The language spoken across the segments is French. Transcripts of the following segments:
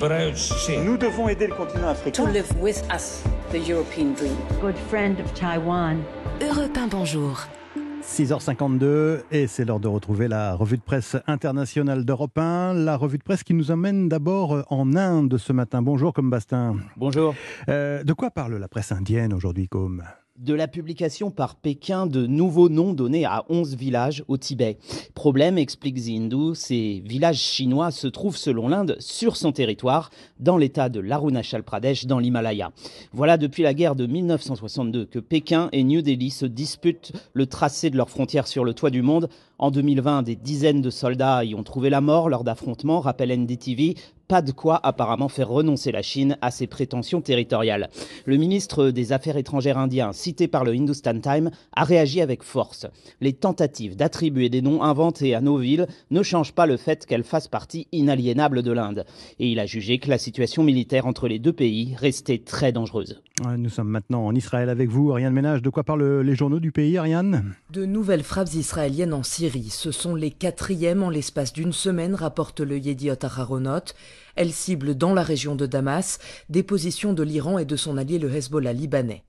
Nous devons aider le continent africain. To live with us the European dream. Good friend of Taiwan. Europe 1, bonjour. 6h52 et c'est l'heure de retrouver la revue de presse internationale d'Europe 1. La revue de presse qui nous emmène d'abord en Inde ce matin. Bonjour comme Bastin. Bonjour. Euh, de quoi parle la presse indienne aujourd'hui comme de la publication par Pékin de nouveaux noms donnés à 11 villages au Tibet. Problème, explique The ces villages chinois se trouvent selon l'Inde sur son territoire, dans l'état de l'Arunachal Pradesh, dans l'Himalaya. Voilà depuis la guerre de 1962 que Pékin et New Delhi se disputent le tracé de leurs frontières sur le toit du monde. En 2020, des dizaines de soldats y ont trouvé la mort lors d'affrontements, rappelle NDTV, pas de quoi apparemment faire renoncer la Chine à ses prétentions territoriales. Le ministre des Affaires étrangères indien, cité par le Hindustan Times, a réagi avec force. Les tentatives d'attribuer des noms inventés à nos villes ne changent pas le fait qu'elles fassent partie inaliénable de l'Inde. Et il a jugé que la situation militaire entre les deux pays restait très dangereuse. Nous sommes maintenant en Israël avec vous, Ariane Ménage. De quoi parlent les journaux du pays, Ariane? De nouvelles frappes israéliennes en Syrie. Ce sont les quatrièmes en l'espace d'une semaine, rapporte le Yediot Aharonot. Elle cible dans la région de Damas des positions de l'Iran et de son allié le Hezbollah libanais.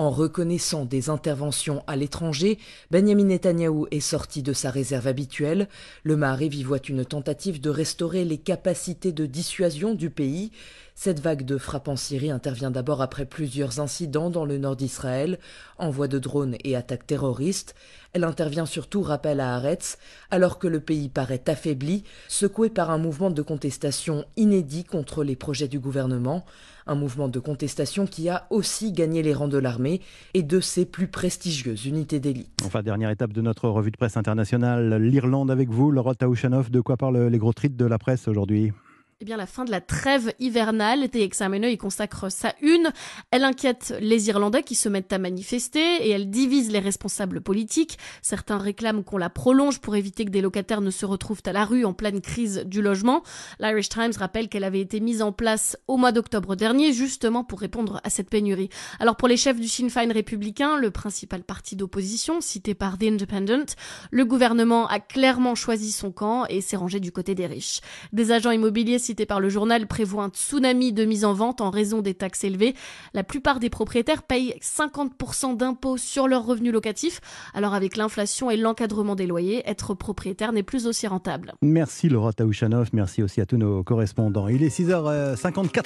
En reconnaissant des interventions à l'étranger, Benjamin Netanyahou est sorti de sa réserve habituelle. Le Mahariv y voit une tentative de restaurer les capacités de dissuasion du pays. Cette vague de frappes en Syrie intervient d'abord après plusieurs incidents dans le nord d'Israël, envoi de drones et attaques terroristes. Elle intervient surtout, rappel à Haaretz, alors que le pays paraît affaibli, secoué par un mouvement de contestation inédit contre les projets du gouvernement un mouvement de contestation qui a aussi gagné les rangs de l'armée et de ses plus prestigieuses unités d'élite. Enfin, dernière étape de notre revue de presse internationale, l'Irlande avec vous, Laura Taouchanov, de quoi parlent les gros titres de la presse aujourd'hui? Eh bien, la fin de la trêve hivernale, The Examiner y consacre sa une. Elle inquiète les Irlandais qui se mettent à manifester et elle divise les responsables politiques. Certains réclament qu'on la prolonge pour éviter que des locataires ne se retrouvent à la rue en pleine crise du logement. L'Irish Times rappelle qu'elle avait été mise en place au mois d'octobre dernier, justement pour répondre à cette pénurie. Alors, pour les chefs du Sinn Féin républicain, le principal parti d'opposition, cité par The Independent, le gouvernement a clairement choisi son camp et s'est rangé du côté des riches. Des agents immobiliers cité par le journal prévoit un tsunami de mise en vente en raison des taxes élevées. La plupart des propriétaires payent 50% d'impôts sur leurs revenus locatifs. Alors avec l'inflation et l'encadrement des loyers, être propriétaire n'est plus aussi rentable. Merci Laura Taouchanov, merci aussi à tous nos correspondants. Il est 6h54.